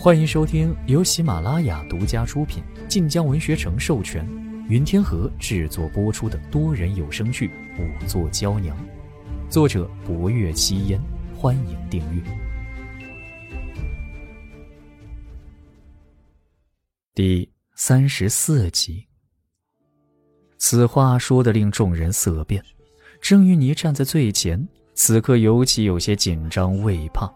欢迎收听由喜马拉雅独家出品、晋江文学城授权、云天河制作播出的多人有声剧《五座娇娘》，作者：博月七烟。欢迎订阅。第三十四集。此话说的令众人色变。郑玉妮站在最前，此刻尤其有些紧张畏怕，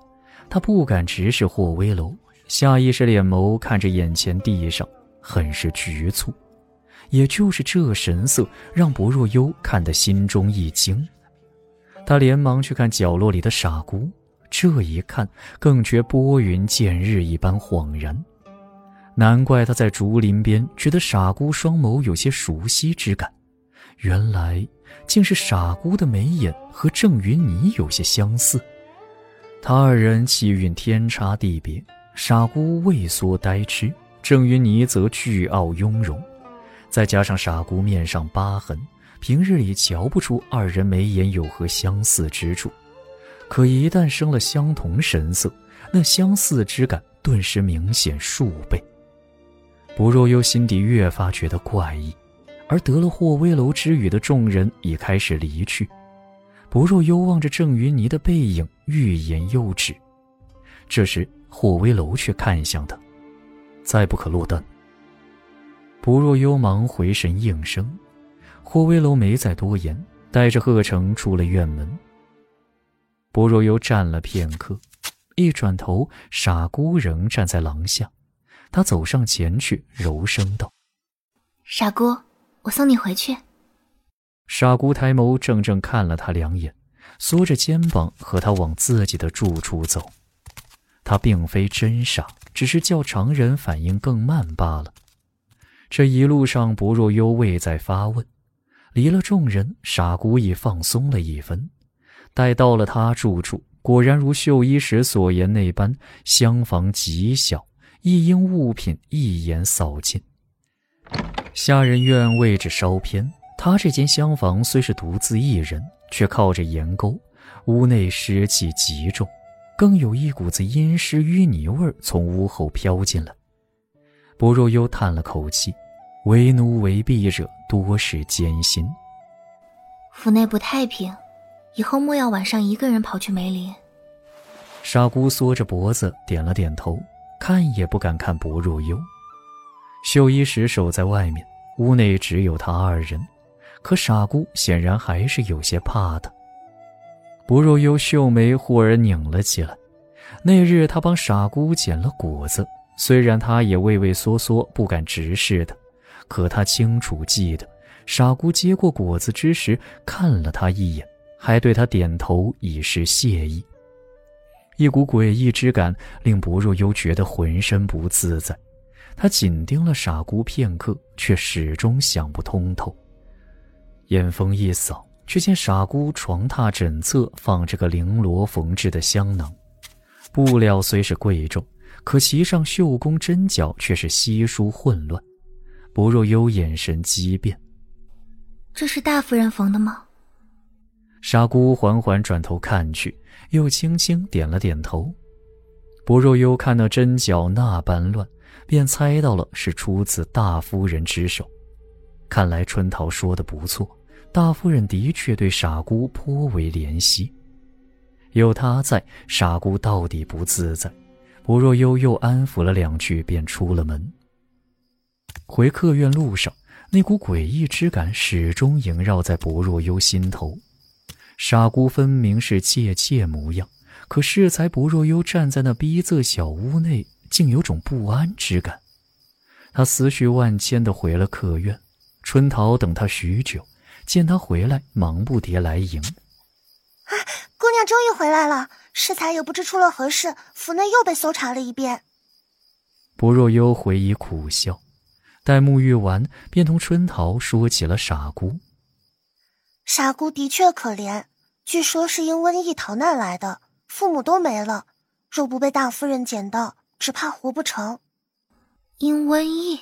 她不敢直视霍威楼。下意识脸眸看着眼前地上，很是局促。也就是这神色，让薄若幽看得心中一惊。他连忙去看角落里的傻姑，这一看更觉拨云见日一般恍然。难怪他在竹林边觉得傻姑双眸有些熟悉之感，原来竟是傻姑的眉眼和郑云霓有些相似。他二人气韵天差地别。傻姑畏缩呆痴，郑云霓则倨傲雍容，再加上傻姑面上疤痕，平日里瞧不出二人眉眼有何相似之处，可一旦生了相同神色，那相似之感顿时明显数倍。不若幽心底越发觉得怪异，而得了霍威楼之语的众人已开始离去。不若幽望着郑云霓的背影，欲言又止。这时。霍威楼却看向他，再不可落单。不若幽忙回神应声，霍威楼没再多言，带着贺成出了院门。不若幽站了片刻，一转头，傻姑仍站在廊下，他走上前去，柔声道：“傻姑，我送你回去。”傻姑抬眸怔怔看了他两眼，缩着肩膀和他往自己的住处走。他并非真傻，只是较常人反应更慢罢了。这一路上，不若幽未再发问。离了众人，傻姑已放松了一分。待到了他住处，果然如绣衣时所言那般，厢房极小，一应物品一眼扫尽。下人院位置稍偏，他这间厢房虽是独自一人，却靠着檐沟，屋内湿气极重。更有一股子阴湿淤泥味从屋后飘进来。薄若幽叹了口气：“为奴为婢者多是艰辛。府内不太平，以后莫要晚上一个人跑去梅林。”傻姑缩着脖子点了点头，看也不敢看薄若幽。秀衣石守在外面，屋内只有他二人，可傻姑显然还是有些怕他。薄若幽秀眉忽而拧了起来。那日他帮傻姑捡了果子，虽然他也畏畏缩缩，不敢直视他，可他清楚记得，傻姑接过果子之时看了他一眼，还对他点头以示谢意。一股诡异之感令薄若幽觉得浑身不自在，他紧盯了傻姑片刻，却始终想不通透。眼风一扫。只见傻姑床榻枕侧放着个绫罗缝制的香囊，布料虽是贵重，可其上绣工针脚却是稀疏混乱。薄若幽眼神激变：“这是大夫人缝的吗？”傻姑缓缓转头看去，又轻轻点了点头。薄若幽看那针脚那般乱，便猜到了是出自大夫人之手。看来春桃说的不错。大夫人的确对傻姑颇为怜惜，有她在，傻姑到底不自在。薄若幽又安抚了两句，便出了门。回客院路上，那股诡异之感始终萦绕在薄若幽心头。傻姑分明是怯怯模样，可适才薄若幽站在那逼仄小屋内，竟有种不安之感。他思绪万千地回了客院，春桃等他许久。见他回来，忙不迭来迎。啊，姑娘终于回来了！适才也不知出了何事，府内又被搜查了一遍。薄若幽回以苦笑，待沐浴完，便同春桃说起了傻姑。傻姑的确可怜，据说是因瘟疫逃难来的，父母都没了，若不被大夫人捡到，只怕活不成。因瘟疫？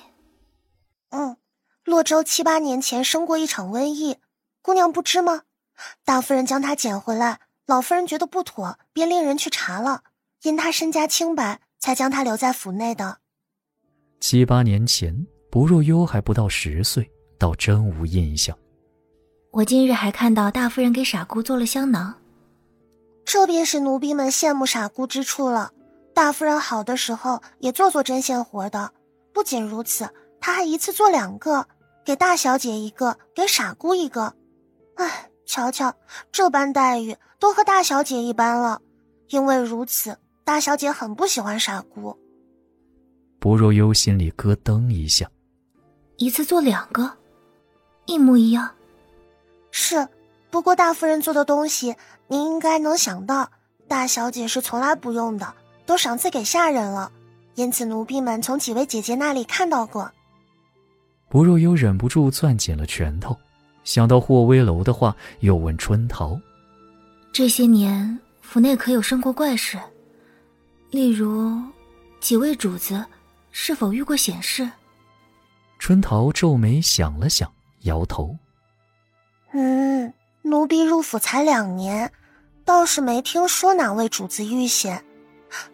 嗯。洛州七八年前生过一场瘟疫，姑娘不知吗？大夫人将她捡回来，老夫人觉得不妥，便令人去查了。因她身家清白，才将她留在府内的。七八年前，不若幽还不到十岁，倒真无印象。我今日还看到大夫人给傻姑做了香囊，这便是奴婢们羡慕傻姑之处了。大夫人好的时候也做做针线活的，不仅如此，她还一次做两个，给大小姐一个，给傻姑一个。唉，瞧瞧这般待遇，都和大小姐一般了。因为如此，大小姐很不喜欢傻姑。不若幽心里咯噔一下，一次做两个，一模一样。是，不过大夫人做的东西，您应该能想到，大小姐是从来不用的，都赏赐给下人了。因此奴婢们从几位姐姐那里看到过。不若幽忍不住攥紧了拳头，想到霍威楼的话，又问春桃：“这些年府内可有生过怪事？例如，几位主子？”是否遇过险事？春桃皱眉想了想，摇头。嗯，奴婢入府才两年，倒是没听说哪位主子遇险，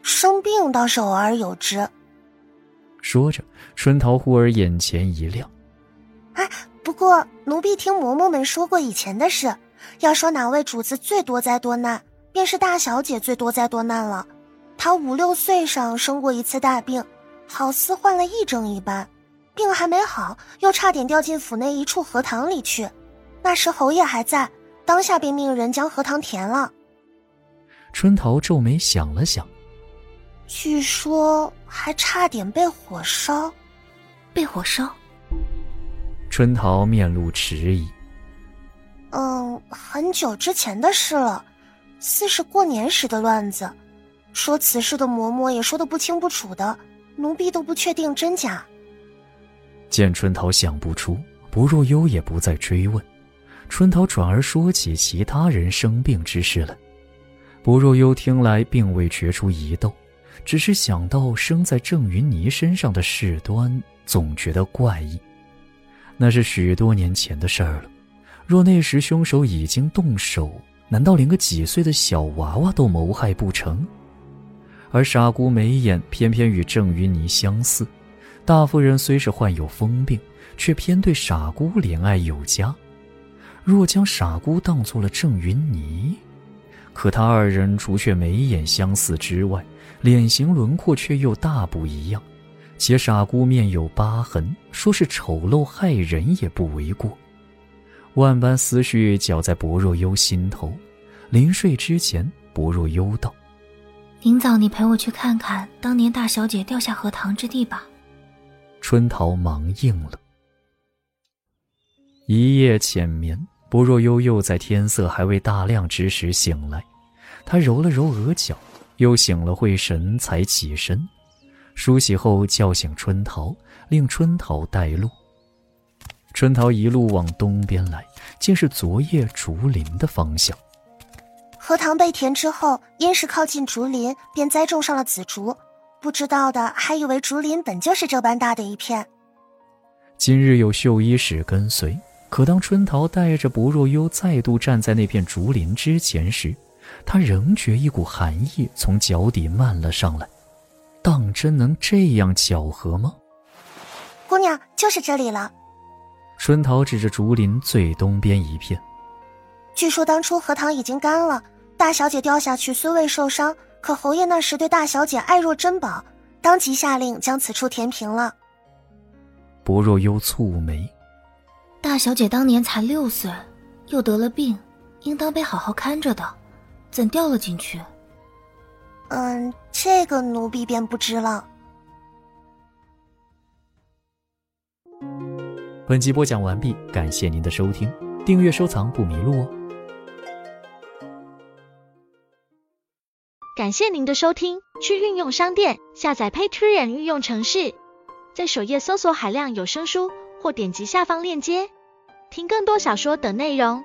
生病倒是偶尔有之。说着，春桃忽而眼前一亮。哎，不过奴婢听嬷嬷们说过以前的事，要说哪位主子最多灾多难，便是大小姐最多灾多难了。她五六岁上生过一次大病。好似患了癔症一般，病还没好，又差点掉进府内一处荷塘里去。那时侯爷还在，当下便命人将荷塘填了。春桃皱眉想了想，据说还差点被火烧，被火烧。春桃面露迟疑。嗯，很久之前的事了，似是过年时的乱子。说此事的嬷嬷也说的不清不楚的。奴婢都不确定真假。见春桃想不出，不若幽也不再追问。春桃转而说起其他人生病之事了。不若幽听来并未觉出疑窦，只是想到生在郑云霓身上的事端，总觉得怪异。那是许多年前的事儿了。若那时凶手已经动手，难道连个几岁的小娃娃都谋害不成？而傻姑眉眼偏偏与郑云霓相似，大夫人虽是患有疯病，却偏对傻姑怜爱有加。若将傻姑当做了郑云霓，可他二人除却眉眼相似之外，脸型轮廓却又大不一样。且傻姑面有疤痕，说是丑陋害人也不为过。万般思绪搅在薄若幽心头，临睡之前，薄若幽道。明早你陪我去看看当年大小姐掉下荷塘之地吧。春桃忙应了。一夜浅眠，薄若幽又在天色还未大亮之时醒来，她揉了揉额角，又醒了会神，才起身，梳洗后叫醒春桃，令春桃带路。春桃一路往东边来，竟是昨夜竹林的方向。荷塘被填之后，因是靠近竹林，便栽种上了紫竹。不知道的还以为竹林本就是这般大的一片。今日有绣衣使跟随，可当春桃带着不若幽再度站在那片竹林之前时，他仍觉一股寒意从脚底漫了上来。当真能这样巧合吗？姑娘，就是这里了。春桃指着竹林最东边一片。据说当初荷塘已经干了。大小姐掉下去虽未受伤，可侯爷那时对大小姐爱若珍宝，当即下令将此处填平了。薄若幽蹙眉，大小姐当年才六岁，又得了病，应当被好好看着的，怎掉了进去？嗯，这个奴婢便不知了。本集播讲完毕，感谢您的收听，订阅收藏不迷路哦。感谢您的收听，去运用商店下载 Patreon 运用城市，在首页搜索海量有声书，或点击下方链接听更多小说等内容。